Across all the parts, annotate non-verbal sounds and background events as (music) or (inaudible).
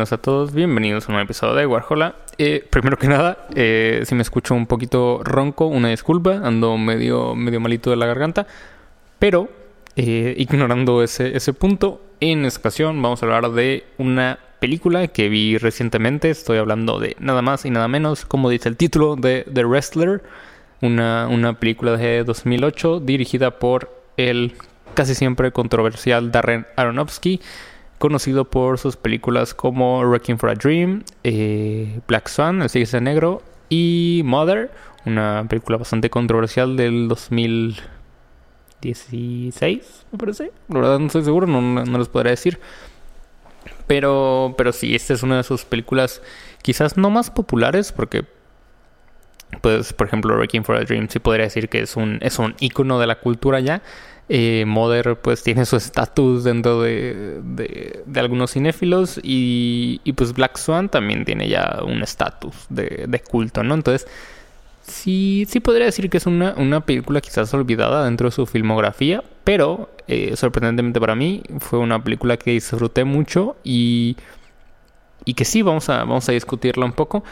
Buenas a todos, bienvenidos a un nuevo episodio de Warhola. Eh, primero que nada, eh, si me escucho un poquito ronco, una disculpa, ando medio, medio malito de la garganta, pero eh, ignorando ese, ese punto, en esta ocasión vamos a hablar de una película que vi recientemente, estoy hablando de nada más y nada menos, como dice el título, de The Wrestler, una, una película de 2008 dirigida por el casi siempre controversial Darren Aronofsky conocido por sus películas como Wrecking for a Dream, eh, Black Swan, El Cisne Negro y Mother, una película bastante controversial del 2016, me parece. La verdad no estoy seguro, no, no les podré decir. Pero, pero sí, esta es una de sus películas quizás no más populares porque pues por ejemplo Wrecking for a Dream sí podría decir que es un es un icono de la cultura ya eh, Mother pues tiene su estatus dentro de, de, algunos cinéfilos y, y, pues Black Swan también tiene ya un estatus de, de, culto, ¿no? Entonces sí, sí podría decir que es una, una película quizás olvidada dentro de su filmografía, pero eh, sorprendentemente para mí fue una película que disfruté mucho y, y que sí, vamos a, vamos a discutirla un poco.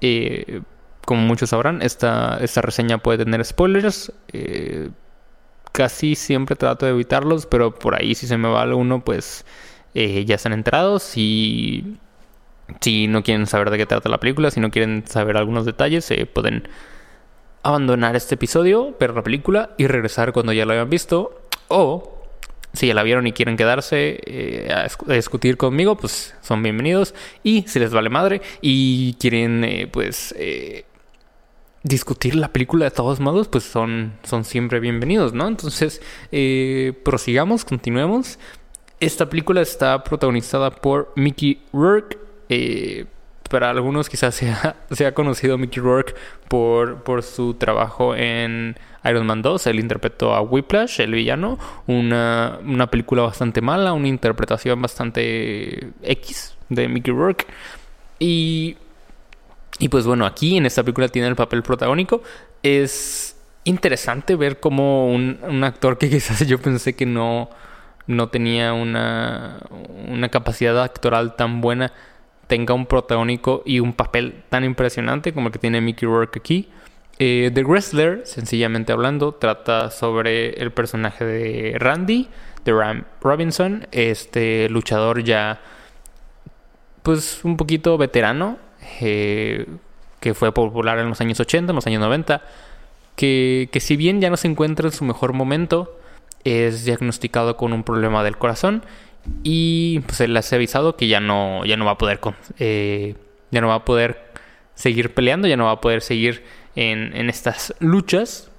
Eh, como muchos sabrán, esta, esta reseña puede tener spoilers. Eh, casi siempre trato de evitarlos, pero por ahí si se me va alguno, pues eh, ya están enterados. Y si no quieren saber de qué trata la película, si no quieren saber algunos detalles, se pueden abandonar este episodio, ver la película y regresar cuando ya lo hayan visto. O si ya la vieron y quieren quedarse eh, a, discutir conmigo, pues son bienvenidos. Y si les vale madre y quieren, eh, pues discutir la película de todos modos, pues son, son siempre bienvenidos, ¿no? Entonces, eh, prosigamos, continuemos. Esta película está protagonizada por Mickey Rourke. Eh, para algunos quizás sea, (laughs) sea conocido Mickey Rourke por, por su trabajo en Iron Man 2. Él interpretó a Whiplash, el villano. Una, una película bastante mala, una interpretación bastante X de Mickey Rourke. Y y pues bueno, aquí en esta película tiene el papel protagónico. Es interesante ver cómo un, actor que (laughs) quizás yo pensé que no, no tenía una, una capacidad actoral tan buena tenga un protagónico y un papel tan impresionante como el que tiene Mickey Rourke aquí. Eh, The Wrestler, sencillamente hablando, trata sobre el personaje de Randy, de Ram Robinson, este luchador ya pues un poquito veterano, eh, que fue popular en los años 80, en los años 90, que, que si bien ya no se encuentra en su mejor momento, es diagnosticado con un problema del corazón y pues él le ha avisado que ya no, ya no va a poder eh, ya no va a poder seguir peleando, ya no va a poder seguir en, en estas luchas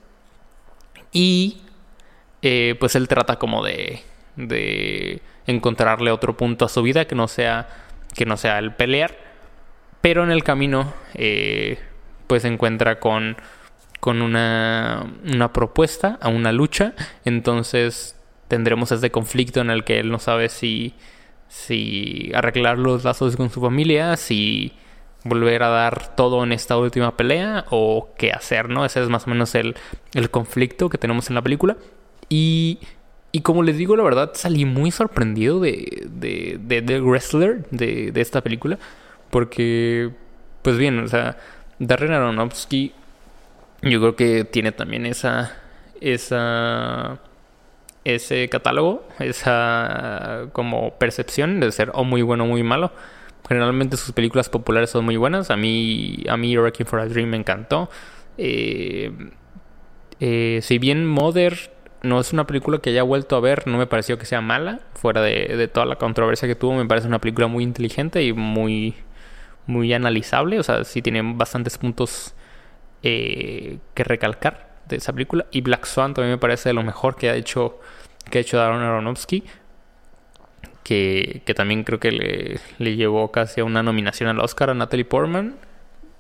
y eh, pues él trata como de, de encontrarle otro punto a su vida que no sea que no sea el pelear pero en el camino, eh, pues se encuentra con, con una, una propuesta a una lucha. Entonces tendremos ese conflicto en el que él no sabe si, si arreglar los lazos con su familia, si volver a dar todo en esta última pelea o qué hacer, ¿no? Ese es más o menos el, el conflicto que tenemos en la película. Y, y, como les digo, la verdad salí muy sorprendido de, de, de, de Wrestler, de, de esta película. Porque, pues bien, o sea, Darren Aronofsky yo creo que tiene también esa, esa, ese catálogo, esa como percepción de ser o muy bueno o muy malo. Generalmente sus películas populares son muy buenas. A mí, a mí Wrecking for a Dream me encantó. Eh, eh, si bien Mother no es una película que haya vuelto a ver, no me pareció que sea mala. Fuera de, de toda la controversia que tuvo, me parece una película muy inteligente y muy, muy analizable, o sea, sí tiene bastantes puntos eh, que recalcar de esa película. Y Black Swan también me parece de lo mejor que ha hecho, que ha hecho Darren Aronofsky. que, que también creo que le, le, llevó casi a una nominación al Oscar a Natalie Portman.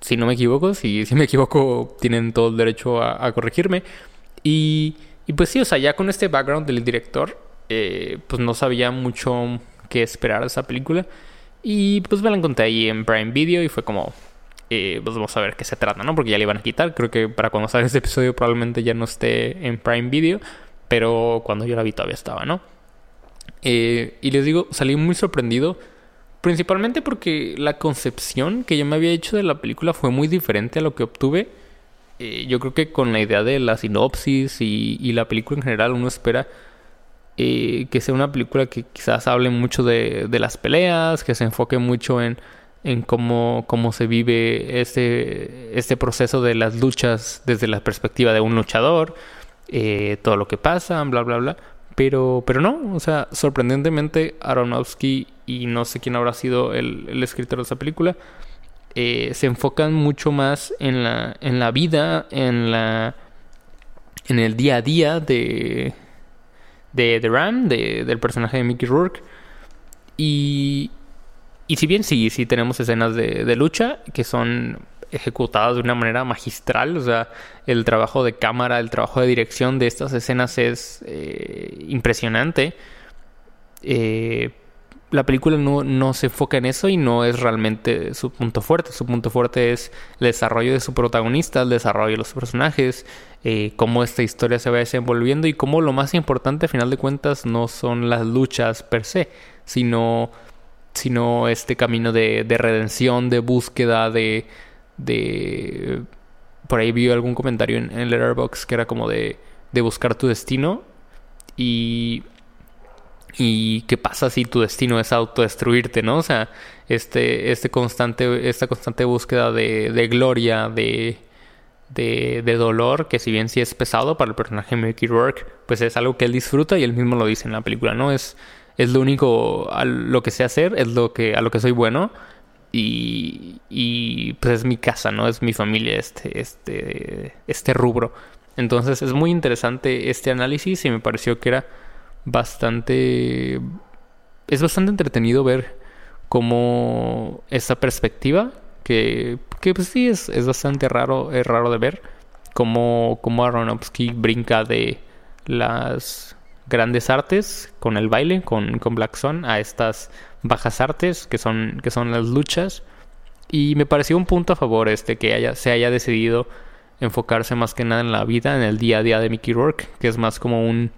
Si no me equivoco, si, si me equivoco, tienen todo el derecho a, corregirme. Y, y, pues sí, o sea, ya con este background del director, eh, pues no sabía mucho qué esperar de esa película. Y pues me la encontré ahí en Prime Video y fue como, eh, pues vamos a ver qué se trata, ¿no? Porque ya le iban a quitar. Creo que para cuando salga este episodio probablemente ya no esté en Prime Video. Pero cuando yo la vi todavía estaba, ¿no? Eh, y les digo, salí muy sorprendido. Principalmente porque la concepción que yo me había hecho de la película fue muy diferente a lo que obtuve. Eh, yo creo que con la idea de la sinopsis y, y la película en general uno espera que sea una película que quizás hable mucho de, de las peleas, que se enfoque mucho en, en cómo, cómo se vive este, este proceso de las luchas desde la perspectiva de un luchador, eh, todo lo que pasa, bla, bla, bla. Pero, pero no, o sea, sorprendentemente Aronofsky y no sé quién habrá sido el, el escritor de esa película, eh, se enfocan mucho más en la, en la vida, en la en el día a día de, de The Ram, de, del personaje de Mickey Rourke. Y, y si bien sí, sí tenemos escenas de, de, lucha que son ejecutadas de una manera magistral, o sea, el trabajo de cámara, el trabajo de dirección de estas escenas es eh, impresionante. Eh, la película no, no, se enfoca en eso y no es realmente su punto fuerte. Su punto fuerte es el desarrollo de su protagonista, el desarrollo de los personajes, eh, cómo esta historia se va desenvolviendo y cómo lo más importante, a final de cuentas, no son las luchas per se, sino, sino este camino de, de redención, de búsqueda, de, de... Por ahí vi algún comentario en, en Letterboxd que era como de, de buscar tu destino y y qué pasa si tu destino es autodestruirte, ¿no? O sea, este, este constante, esta constante búsqueda de, de gloria, de, de, de, dolor, que si bien sí es pesado para el personaje Mickey Rourke, pues es algo que él disfruta y él mismo lo dice en la película, ¿no? Es, es lo único a lo que sé hacer, es lo que, a lo que soy bueno. Y, y pues es mi casa, ¿no? Es mi familia, este, este, este rubro. Entonces es muy interesante este análisis y me pareció que era bastante... Es bastante entretenido ver cómo esa perspectiva, que, que pues sí es, es bastante raro, es raro de ver, cómo, cómo Aronofsky brinca de las grandes artes con el baile, con, con Black Sun, a estas bajas artes que son, que son las luchas. Y me pareció un punto a favor este que haya, se haya decidido enfocarse más que nada en la vida, en el día a día de Mickey Rourke, que es más como un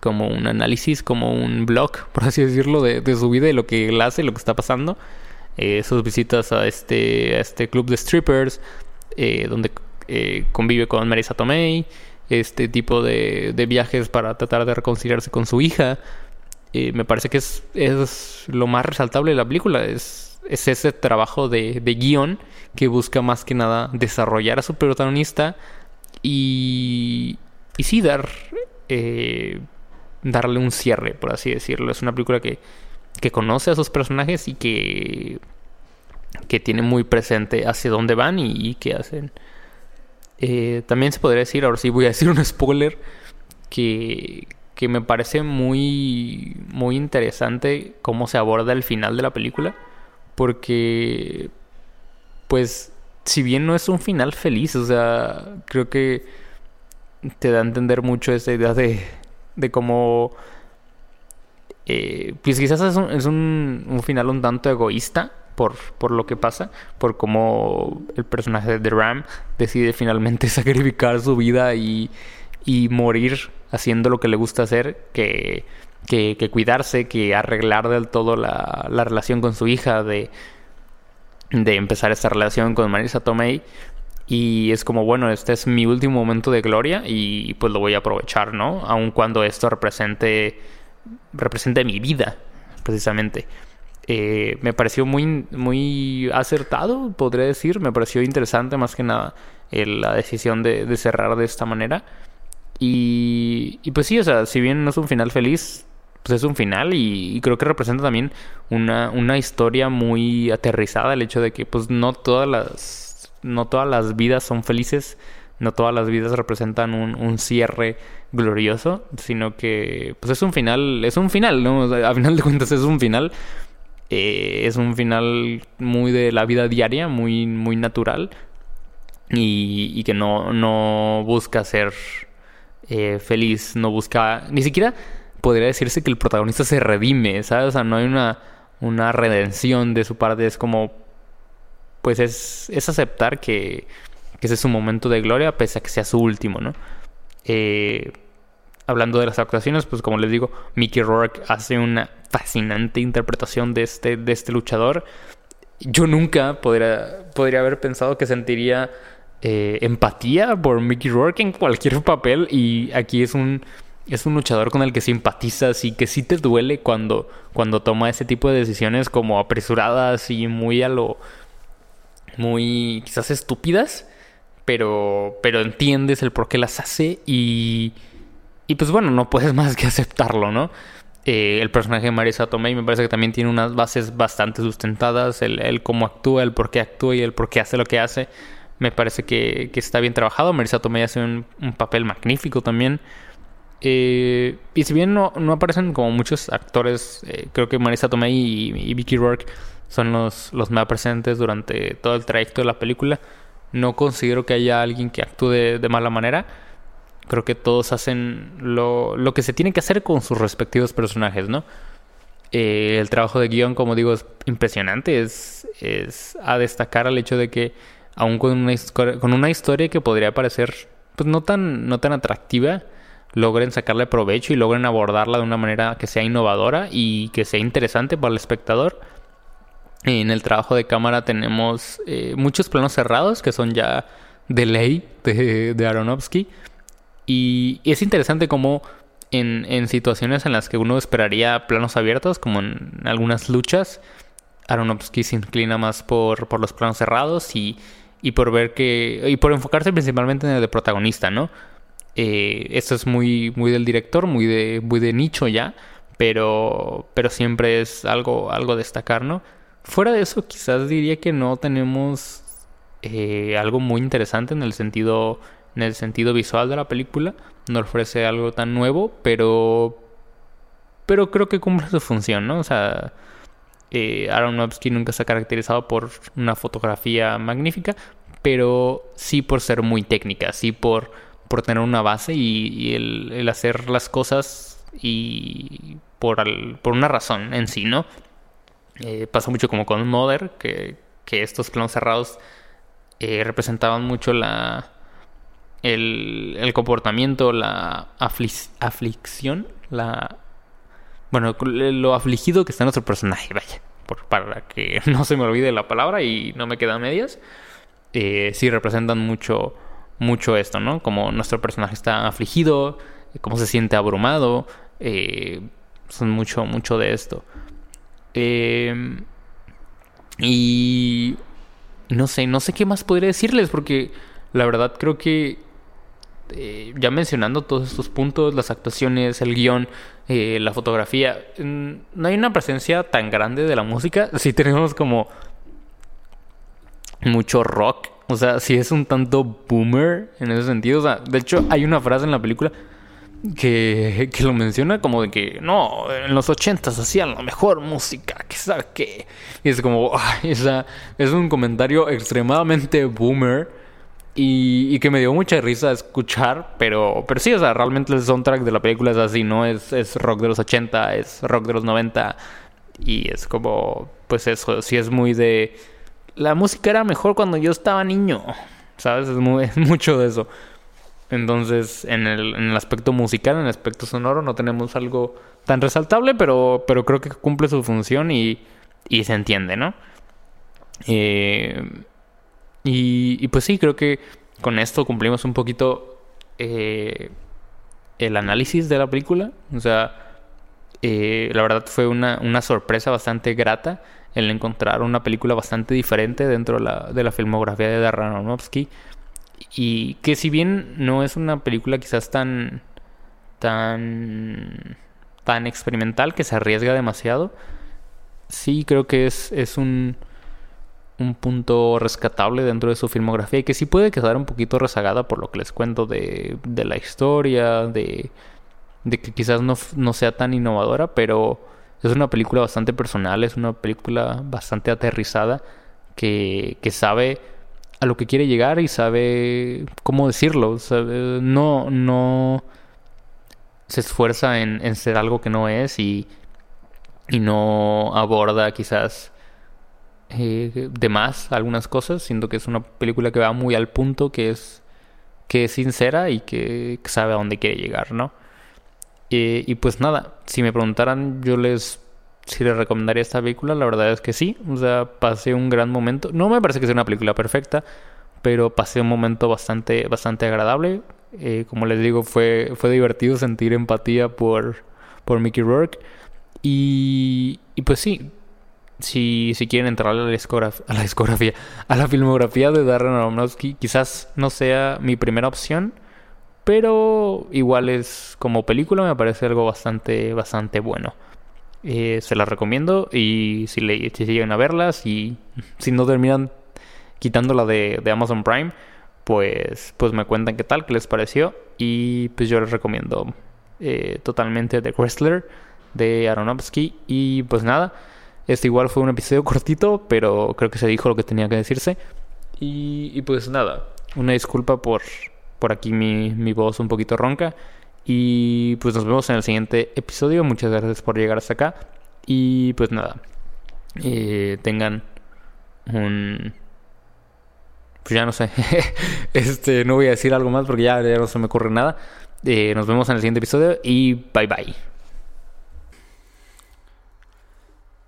como un análisis, como un blog, (laughs) por así decirlo, de, su vida y lo que él hace, lo que está pasando. Eh, sus visitas a este, a este club de strippers, eh, donde eh, convive con Marisa Tomei, este tipo de, de, viajes para tratar de reconciliarse con su hija. Me parece que es, es, lo más resaltable de la película, es, es ese trabajo de, de guion que busca más que nada desarrollar a su protagonista y, y sí dar darle un cierre, por así decirlo. Es una película que, que conoce a sus personajes y que, que tiene muy presente hacia dónde van y, qué hacen. Eh, también se podría decir, ahora sí voy a decir un (laughs) spoiler, que, que me parece muy, muy interesante cómo se aborda el final de la película. Porque, pues, si bien no es un final feliz, o sea, creo que te da a entender mucho esa idea de de cómo... Eh, pues quizás es, un, es un, un, final un tanto egoísta por, por lo que pasa, por cómo el personaje de Ram decide finalmente (laughs) sacrificar su vida y, y morir haciendo lo que le gusta hacer, que, que, que cuidarse, que arreglar del todo la, la, relación con su hija, de, de empezar esta relación con Marisa Tomei y es como, bueno, este es mi último momento de gloria y pues lo voy a aprovechar, ¿no? Aun cuando esto represente, represente mi vida, precisamente. Eh, me pareció muy, muy acertado, podría decir. Me pareció interesante más que nada eh, la decisión de, cerrar de esta manera. Y, y, pues sí, o sea, si bien no es un final feliz, pues es un final y, y creo que representa también una, una historia muy aterrizada. El hecho de que pues no todas las no todas las vidas son felices no todas las vidas representan un, un cierre glorioso, sino que pues es un final, es un final, ¿no? a final de cuentas es un final. Eh, es un final muy de la vida diaria, muy, muy natural. Y, y que no, no busca ser eh, feliz, no busca. Ni siquiera podría decirse que el protagonista se redime, ¿sabes? O sea, no hay una, una redención de su parte. Es como. Pues es, es aceptar que, que ese es su momento de gloria, pese a que sea su último, ¿no? Eh, hablando de las actuaciones, pues como les digo, Mickey Rourke hace una fascinante interpretación de este, de este luchador. Yo nunca podría, podría haber pensado que sentiría eh, empatía por Mickey Rourke en cualquier papel y aquí es un es un luchador con el que simpatizas y que sí te duele cuando cuando toma ese tipo de decisiones como apresuradas y muy a lo muy quizás estúpidas pero pero entiendes el por qué las hace y y pues bueno, no puedes (laughs) más que aceptarlo, ¿no? Eh, el personaje de Marisa Tomei me parece que también tiene unas bases bastante sustentadas, el, cómo actúa, el por qué actúa y el por qué hace lo que hace. Me parece que, está bien trabajado. Marisa Tomei hace un, papel magnífico también. Eh, y si bien no, aparecen como muchos actores, eh, creo que Marisa Tomei y, Vicky Rourke son los, los más presentes durante todo el trayecto de la película. No considero que haya alguien que actúe de mala manera creo que todos hacen lo, lo que se tiene que hacer con sus respectivos personajes, ¿no? Eh, el trabajo de guion, como digo, es impresionante. Es, es a destacar al hecho de que, aún con una, con una historia que podría parecer pues no tan, no tan atractiva, logren sacarle provecho y logren abordarla de una manera que sea innovadora y que sea interesante para el espectador. En el trabajo de cámara tenemos eh, muchos planos cerrados que son ya de ley de, de Aronofsky. Y, es interesante como en, situaciones en las que uno esperaría planos abiertos, como en algunas luchas, Aronofsky se inclina más por, por los planos cerrados y, y, por ver que. y por enfocarse principalmente en el de protagonista, ¿no? Eh, esto es muy, muy del director, muy de, muy de nicho ya, pero, pero siempre es algo, algo destacar, ¿no? Fuera de eso, quizás diría que no tenemos eh, algo muy interesante en el sentido en el sentido visual de la película. No ofrece algo tan nuevo, pero. Pero creo que cumple su función, ¿no? O sea. Eh, Aronofsky nunca se ha caracterizado por una fotografía magnífica, pero sí por ser muy técnica, sí por, por tener una base y, el, hacer las cosas y por, por una razón en sí, ¿no? Eh, pasa mucho como con Mother, que, que estos planos cerrados eh, representaban mucho la, el, comportamiento, la aflicción, la... Bueno, lo afligido que está nuestro personaje, vaya, por, para que (laughs) no se me olvide la palabra y no me quedan medias, eh, sí representan mucho, mucho esto, ¿no? Como nuestro personaje está afligido, cómo se siente abrumado, eh, son mucho, mucho de esto. Eh, y no sé, no sé qué más podría decirles porque la verdad creo que eh, ya mencionando todos estos puntos, las actuaciones, el guion, eh, la fotografía, no hay una presencia tan grande de la música. (laughs) Sí tenemos como mucho rock. O sea, sí es un tanto boomer en ese sentido. O sea, de hecho hay una frase en la película que, que lo menciona como de que no, en los ochentas hacían la mejor música, que sabe qué. Y es como, (laughs) esa, es un comentario extremadamente boomer y, que me dio mucha risa escuchar, pero, pero sí, o sea, realmente el soundtrack de la película es así, ¿no? Es, es rock de los 80, es rock de los 90 y es como, pues eso, sí es muy de... La música era mejor cuando yo estaba niño, ¿sabes? Es, muy, (laughs) mucho de eso. Entonces, en el, en el aspecto musical, en el aspecto sonoro, no tenemos algo tan resaltable, pero, pero creo que cumple su función y, y se entiende, ¿no? Eh, y, pues sí, creo que con esto cumplimos un poquito eh, el análisis de la película. O sea, eh, la verdad fue una, una, sorpresa bastante grata el encontrar una película bastante diferente dentro de la, de la filmografía de Darren Y que si bien no es una película quizás tan tan tan experimental que se arriesga demasiado, sí creo que es, es un un punto rescatable dentro de su filmografía y que sí puede quedar un poquito rezagada por lo que les cuento de, de la historia, de, de que quizás no, no, sea tan innovadora, pero es una película bastante personal, es una película bastante aterrizada que, que sabe a lo que quiere llegar y sabe cómo decirlo. no, no se esfuerza en, ser algo que no es y, y no aborda quizás eh, de más algunas cosas. Siento que es una película que va muy al punto, que es, que es sincera y que, sabe a dónde quiere llegar, ¿no? Eh, y pues nada, si me preguntaran, yo les si les recomendaría esta película, la verdad es que sí. O sea, pasé un gran momento. No me parece que sea una película perfecta, pero pasé un momento bastante, bastante agradable. Eh, como les digo, fue, fue divertido sentir empatía por, por Mickey Rourke. Y, y pues sí, si, si quieren entrar a la, a la discografía, a la filmografía de Darren Aronofsky, quizás no sea mi primera opción, pero igual es como película me parece algo bastante, bastante bueno. Eh, se las recomiendo y si, le, si llegan a verlas y (laughs) si no terminan quitándola de, de Amazon Prime, pues, pues me cuentan qué tal, qué les pareció y pues yo les recomiendo eh, totalmente The Wrestler de Aronofsky y pues nada. Este igual fue un episodio (laughs) cortito, pero creo que se dijo lo que tenía que decirse. Y, pues nada, una disculpa por, por aquí mi, mi voz un poquito ronca. Y pues nos vemos en el siguiente episodio. Muchas gracias por llegar hasta acá. Y pues nada, eh, tengan un... Pues ya no sé. (laughs) este, no voy a decir algo más porque ya, no se me ocurre nada. Eh, nos vemos en el siguiente episodio y bye bye.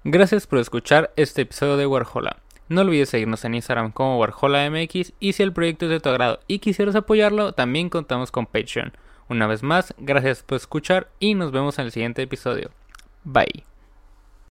Gracias por escuchar este episodio de Warhola. No olvides seguirnos en Instagram como WarholaMX y si el proyecto es de tu agrado y quisieras apoyarlo, también contamos con Patreon. Una vez más, gracias por escuchar y nos vemos en el siguiente episodio. Bye.